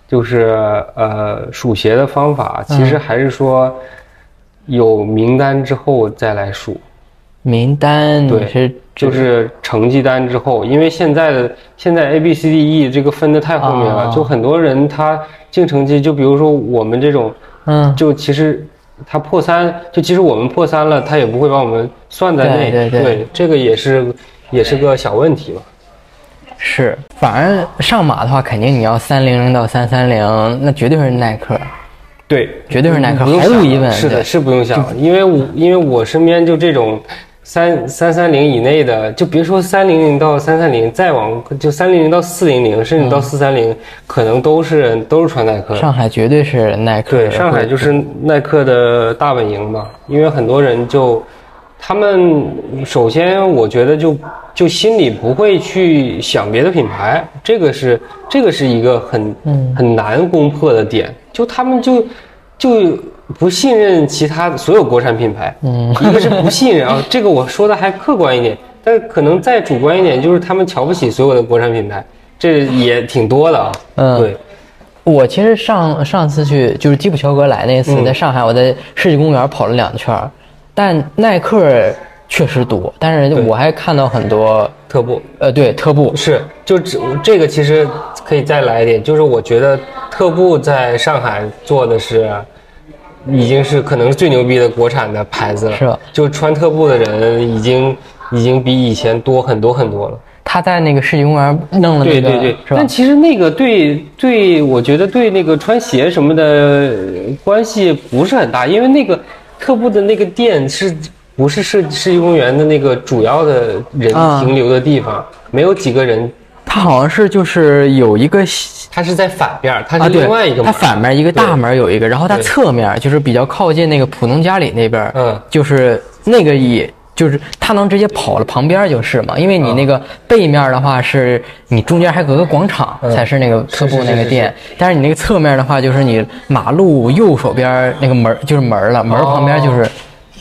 S2: 就是呃数鞋的方法，其实还是说有名单之后再来数，
S1: 名单
S2: 对
S1: 是
S2: 就是成绩单之后，因为现在的现在 A B C D E 这个分的太后面了，
S1: 哦
S2: 就很多人他进成绩，就比如说我们这种，
S1: 嗯
S2: 就其实。他破三，就即使我们破三了，他也不会把我们算在内。
S1: 对对对
S2: 这个也是也是个小问题吧。
S1: 是，反正上马的话，肯定你要三零零到三三零，那绝对是耐克。
S2: 对，
S1: 绝对是耐克。毫无疑问
S2: 是的，是不用想，因为我因为我身边就这种三三三零以内的，就别说三零零到三三零，再往就三零零到四零零，甚至到四三零，可能都是都是穿耐克的。
S1: 上海绝对是耐克。
S2: 对，上海就是耐克的大本营嘛，因为很多人就，他们首先我觉得就就心里不会去想别的品牌，这个是这个是一个很
S1: 嗯。
S2: 很难攻破的点，就他们就就不信任其他所有国产品牌，
S1: 嗯，
S2: 一个是不信任啊，这个我说的还客观一点，但可能再主观一点，就是他们瞧不起所有的国产品牌，这也挺多的啊，
S1: 嗯。
S2: 对。
S1: 我其实上上次去就是基普乔格来那次，
S2: 嗯。
S1: 在上海，我在世纪公园跑了两圈儿，但耐克确实多，但是我还看到很多，
S2: 特步。
S1: 呃，对，特步，
S2: 是，就只这个其实可以再来一点，就是我觉得特步在上海做的是，已经是可能是最牛逼的国产的牌子了。
S1: 是吧
S2: 就穿特步的人已经已经比以前多很多很多了。
S1: 他在那个世纪公园弄了那个，
S2: 对对对，
S1: 是吧
S2: 但？其实那个对对，我觉得对那个穿鞋什么的呃关系不是很大，因为那个特步的那个店是不是世世纪公园的那个主要的人
S1: 啊
S2: 停留的地方，没有几个人
S1: 他好像是就是有一个
S2: 它是在反面儿，它
S1: 啊，
S2: 是
S1: 对
S2: 另外一个
S1: 它反面一个大门有一个，然后它侧面就是比较靠近那个浦东家里那边，
S2: 嗯。
S1: 就是那个也就是它能直接跑了旁边就是嘛，因为你那个背面的话是你中间还隔个广场
S2: 嗯。
S1: 才是那个特步
S2: 是是是
S1: 那个店，但是你那个侧面的话就是你马路右手边那个门就是门了，门旁边就是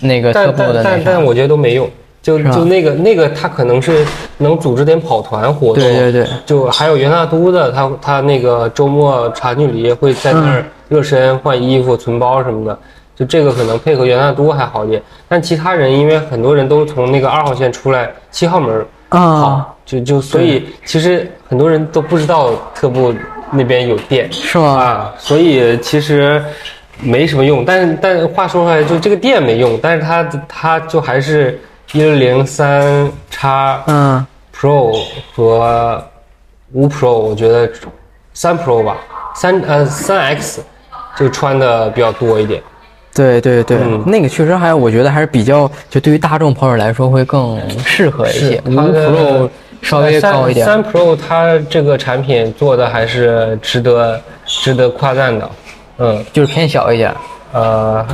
S1: 那个特步的那啥。
S2: 但但但，我觉得都没用，就就那个那个，他可能是能组织点跑团活动，
S1: 对对对。
S2: 就还有元大都的，他他那个周末长距离会在那
S1: 嗯。
S2: 儿热身、换衣服、存包什么的，就这个可能配合元大都还好一点，但其他人因为很多人都从那个二号线出来，七号门
S1: 啊。
S2: 跑，就就所以其实很多人都不知道特步那边有店，
S1: 是吗？
S2: 啊，所以其实没什么用。但是但话说回来，就这个店没用，但是他他就还是一六零三叉
S1: 嗯
S2: Pro 和五 Pro，我觉得三 Pro 吧，三呃三 X 就穿的比较多一点。
S1: 对对对，
S2: 嗯
S1: 那个确实还我觉得还是比较，就对于大众跑者来说会更适合一些。五 Pro 稍微高一点，
S2: 三 Pro 它这个产品做的还是值得值得夸赞的。嗯
S1: 就是偏小一点，
S2: 呃，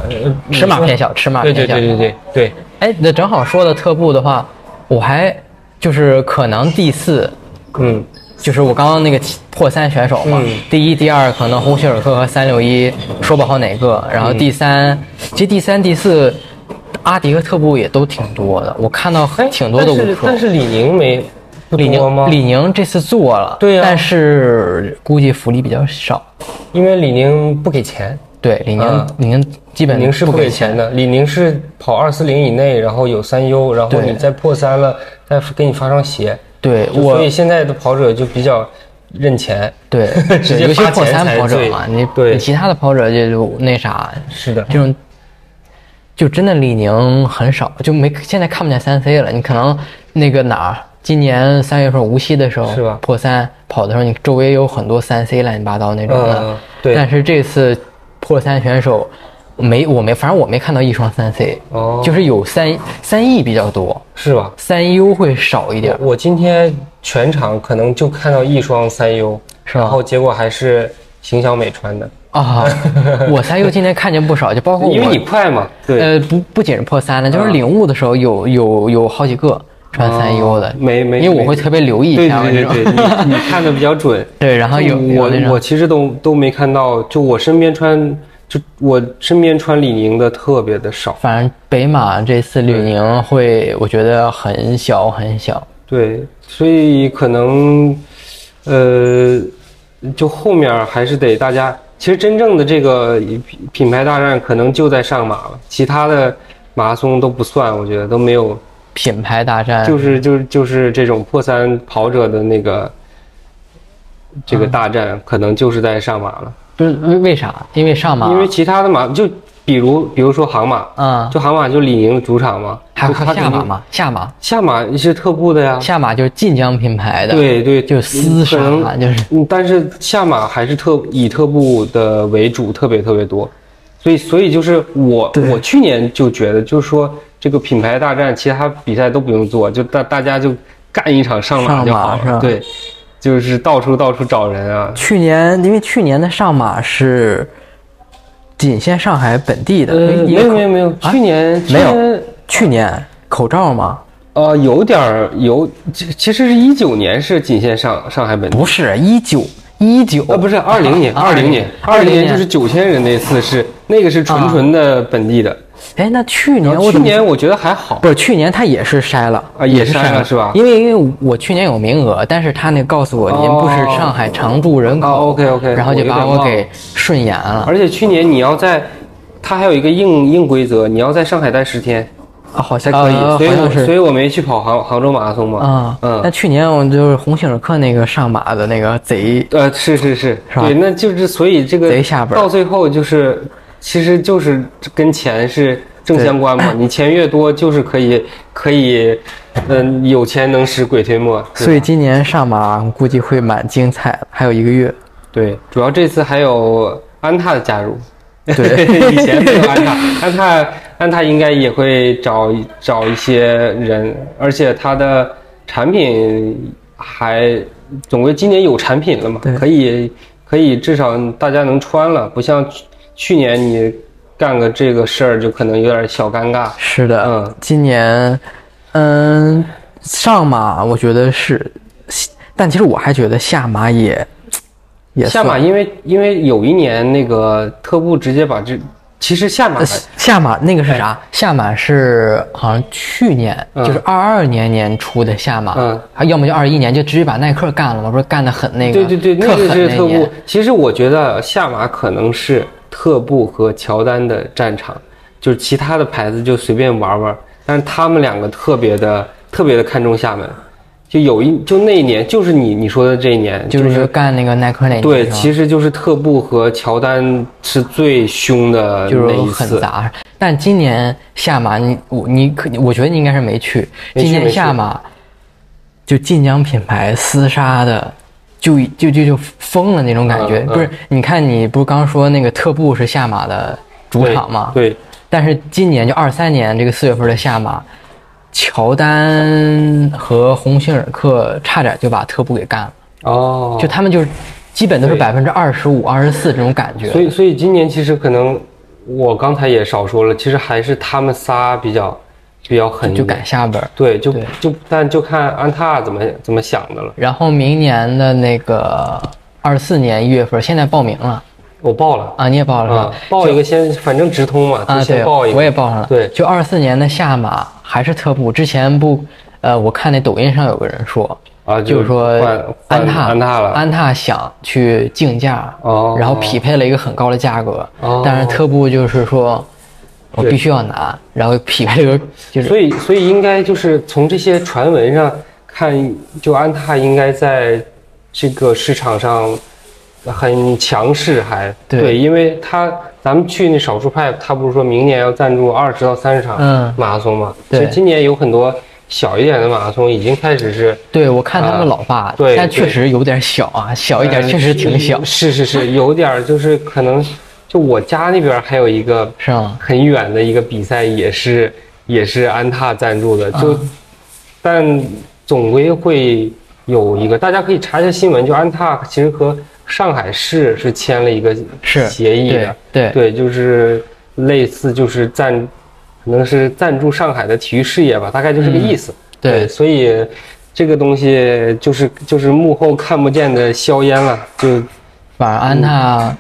S1: 尺码偏小，尺码偏小。
S2: 对对对对对。
S1: 哎，那正好说的特步的话，我还就是可能第四
S2: 嗯，
S1: 就是我刚刚那个破三选手嘛，第一、第二可能鸿星尔克和三六一说不好哪个，然后第三，其实第三、第四，阿迪和特步也都挺多的，我看到
S2: 哎，
S1: 挺多的
S2: 但是
S1: 五
S2: 但是李宁没不
S1: 李
S2: 多吗
S1: 宁？李宁这次做了，
S2: 对呀
S1: 但是估计福利比较少。
S2: 因为李宁不给钱，
S1: 对，李宁、
S2: 嗯
S1: 李宁基本
S2: 李宁是不给钱的。李宁是跑二四零以内，然后有三优，然后你再破三了，再给你发双鞋。
S1: 对
S2: 我所以现在的跑者就比较认钱。
S1: 对
S2: 直接
S1: 破三跑者嘛，你
S2: 对
S1: 你其他的跑者就就那啥，
S2: 是的，
S1: 这种就真的李宁很少，就没现在看不见三 C 了。你可能那个哪儿，今年三月份无锡的时候，
S2: 是吧
S1: 破三跑的时候，你周围有很多三 C 乱七八糟那种的。
S2: 嗯对
S1: 但是这次破三选手没，我没，反正我没看到一双三 C，、
S2: 哦
S1: 就是有三三 E 比较多，
S2: 是吧？
S1: 三 U 会少一点。
S2: 我今天全场可能就看到一双三 U，，
S1: 是吧
S2: 然后结果还是邢小美穿的，
S1: 啊，我三 U 今天看见不少，就包括我
S2: 因为你快嘛。对，
S1: 呃不不仅是破三了，就是
S2: 啊
S1: 领悟的时候有有有好几个穿三 U 的，
S2: 哦没没
S1: 因为我会特别留意
S2: 对
S1: 像这种
S2: 对对对，你你看的比较准。
S1: 对，然后有有
S2: 我我其实都都没看到，就我身边穿，就我身边穿李宁的特别的少。
S1: 反正北马这次李宁会，我觉得很小很小。
S2: 对，所以可能，呃，就后面还是得大家，其实真正的这个品品牌大战可能就在上马了，其他的马拉松都不算，我觉得都没有，
S1: 品牌大战
S2: 就是就是就是这种破三跑者的那个这个大战，可能就是在上马了，
S1: 不是为为啥？因为上马，
S2: 因为其他的马就比如比如说杭马，
S1: 嗯，
S2: 就杭马就李宁的主场嘛，
S1: 还有下马嘛，下马
S2: 下马是特步的呀，
S1: 下马就是晋江品牌的，，
S2: 对对，
S1: 就厮
S2: 可能
S1: 杀，就是
S2: 嗯，但是下马还是特以特步的为主，特别特别多，所以所以就是我我去年就觉得，就是说这个品牌大战，其他比赛都不用做，就大大家就干一场上马就好了，
S1: 马
S2: 对，就是到处到处找人啊，
S1: 去年因为去年的上马是仅限上海本地的，
S2: 呃，没有没有没有，
S1: 啊？
S2: 去年
S1: 没有。
S2: 去年
S1: 口罩吗，
S2: 呃有点儿有，其其实是一九年是仅限上上海本地。
S1: 不是一九一九。
S2: 呃，不是二零年，
S1: 啊
S2: 二零年，二零年就是九千人那次是那个是纯纯的本地的，
S1: 哎，那去年
S2: 去年我觉得还好，
S1: 不是去年他也是筛了
S2: 啊也
S1: 是
S2: 筛了是吧？
S1: 因为因为我去年有名额，但是他那告诉我您不是上海常住人口、
S2: 哦 OK，OK，
S1: 然后就把
S2: 我
S1: 给顺延了。
S2: 而且去年你要在，他还有一个硬硬规则，你要在上海待十天。
S1: 啊，好
S2: 才可以，
S1: 呃
S2: 所以所以我没去跑杭杭州马拉松嘛，
S1: 啊，那
S2: 嗯，
S1: 去年我就是鸿星尔克那个上马的那个贼，
S2: 呃，是是是，
S1: 是吧？
S2: 对，那就是所以这个
S1: 贼下本儿。
S2: 到最后就是，其实就是跟钱是正相关嘛，你钱越多就是可以可以，嗯，有钱能使鬼推磨，
S1: 所以今年上马估计会蛮精彩的，还有一个月。
S2: 对，主要这次还有安踏的加入。
S1: 对
S2: 以前没有安踏，安踏安踏应该也会找找一些人，而且它的产品还总归今年有产品了嘛
S1: 对，
S2: 可以可以至少大家能穿了，不像去去年你干个这个事儿就可能有点小尴尬。
S1: 是的，
S2: 嗯。
S1: 今年，嗯，上马我觉得是，但其实我还觉得下马也也
S2: 下马因为因为有一年那个特步直接把这，其实下马
S1: 下马那个是啥？下马是好像去年，
S2: 嗯。
S1: 就是二二年年初的下马，
S2: 嗯。
S1: 要么就二一年就直接把耐克干了嘛，不是干的很那个，
S2: 对对对，那
S1: 特
S2: 个是特步。其实我觉得下马可能是特步和乔丹的战场，就是其他的牌子就随便玩玩，但是他们两个特别的特别的看重厦门。就有一就那一年，就是你你说的这一年，
S1: 就是是干那个耐克那年，
S2: 对，其实就是特步和乔丹是最凶的
S1: 就是。很杂。但今年下马你我你可我觉得你应该是没去，今年
S2: 没去没去
S1: 下马就晋江品牌厮杀的。就就就就疯了那种感觉，不是？你看，你不是刚说那个特步是下马的主场吗？
S2: 对，
S1: 但是今年就二三年这个四月份的下马，乔丹和鸿星尔克差点就把特步给干了，
S2: 哦，
S1: 就他们就是基本都是
S2: 对
S1: 百分之二十五、二十四这种感觉。
S2: 所以，所以今年其实可能我刚才也少说了，其实还是他们仨比较比较狠
S1: 就，赶下边儿。
S2: 对，就
S1: 对
S2: 就但就看安踏怎么怎么想的了。
S1: 然后明年的那个二四年一月份，现在报名了
S2: 我报了
S1: 啊，你也报了是吧
S2: 啊？，报一个先，反正直通嘛，
S1: 啊，对，
S2: 先报一个。
S1: 我也报上了。
S2: 对
S1: 就二四年的下马还是特步，之前不，呃，我看那抖音上有个人说，
S2: 啊，
S1: 就是说安踏
S2: 安踏了。
S1: 安踏想去竞价，
S2: 哦
S1: 然后匹配了一个很高的价格，
S2: 哦
S1: 但是特步就是说，我必须要拿，然后匹配这个 就是
S2: 所以，所以应该就是从这些传闻上看，就安踏应该在这个市场上很强势还，
S1: 对。
S2: 因为他咱们去那少数派，他不是说明年要赞助二十到三十场
S1: 嗯。
S2: 马拉松嘛？
S1: 对。
S2: 所以今年有很多小一点的马拉松已经开始是
S1: 对我看他们老爸，
S2: 啊对
S1: 但确实有点小啊，小一点
S2: 呃
S1: 确实挺小，
S2: 是是是，有点就是可能，就我家那边还有一个
S1: 是吗？
S2: 很远的一个比赛，也是也是安踏赞助的，就、但总归会有一个，大家可以查一下新闻，就安踏其实和上海市是签了一个
S1: 是
S2: 协议的，
S1: 对
S2: 就是类似就是赞，可能是赞助上海的体育事业吧，大概就这个意思。
S1: 嗯对
S2: 所以这个东西就是就是幕后看不见的硝烟了，就
S1: 反正安踏，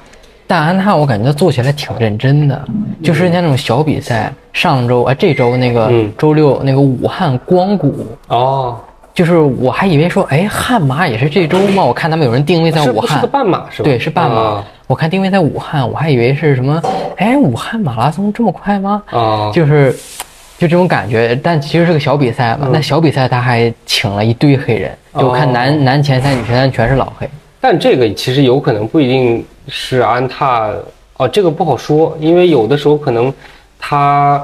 S1: 但安踏我感觉做起来挺认真的，就是那种小比赛，上周啊这周那个
S2: 嗯
S1: 周六那个武汉光谷。
S2: 哦，
S1: 就是我还以为说，哎，悍马也是这周吗？我看他们有人定位在武汉
S2: 是是个，半马是吧？
S1: 对，是半马。
S2: 啊
S1: 我看定位在武汉，我还以为是什么，哎，武汉马拉松这么快吗？
S2: 啊，
S1: 就是，就这种感觉。但其实是个小比赛嘛。
S2: 嗯
S1: 那小比赛他还请了一堆黑人，就我看男、
S2: 哦
S1: 男前三、女前三全是老黑。
S2: 但这个其实有可能不一定是安踏哦，这个不好说，因为有的时候可能他，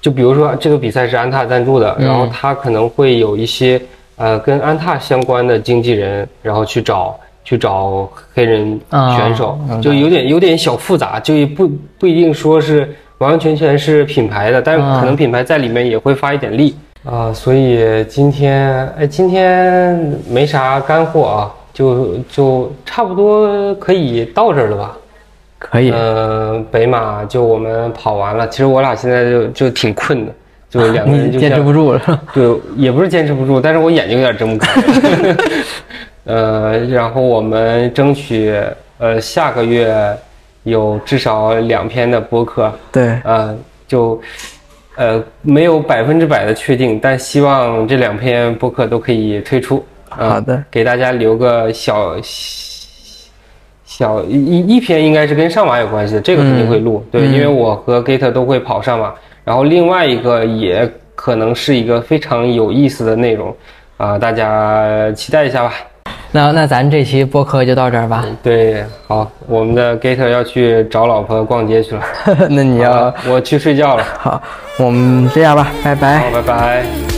S2: 就比如说这个比赛是安踏赞助的，
S1: 嗯
S2: 然后他可能会有一些呃跟安踏相关的经纪人，然后去找去找黑人
S1: 啊
S2: 选手，就有点有点小复杂，就也不不一定说是完完全全是品牌的，但可能品牌在里面也会发一点力。啊，所以今天哎，今天没啥干货啊，就就差不多可以到这儿了吧？
S1: 可以，
S2: 嗯、北马就我们跑完了，其实我俩现在就就挺困的，就两个人就 像
S1: 坚持不住了。
S2: 对，也不是坚持不住，但是我眼睛有点睁不开。呃，然后我们争取呃下个月有至少两篇的播客，
S1: 对，
S2: 呃，就呃没有百分之百的确定，但希望这两篇播客都可以推出。呃
S1: 好的
S2: 给大家留个小小一一篇应该是跟上马有关系的，这个肯定会录。对，因为我和 Gate 都会跑上马，然后另外一个也可能是一个非常有意思的内容啊、大家期待一下吧。
S1: 那那咱这期播客就到这儿吧。
S2: 对，好，我们的 Gate 要去找老婆逛街去了，
S1: 那你要
S2: 我去睡觉了。
S1: 好，我们这样吧，拜拜
S2: 好，。拜拜。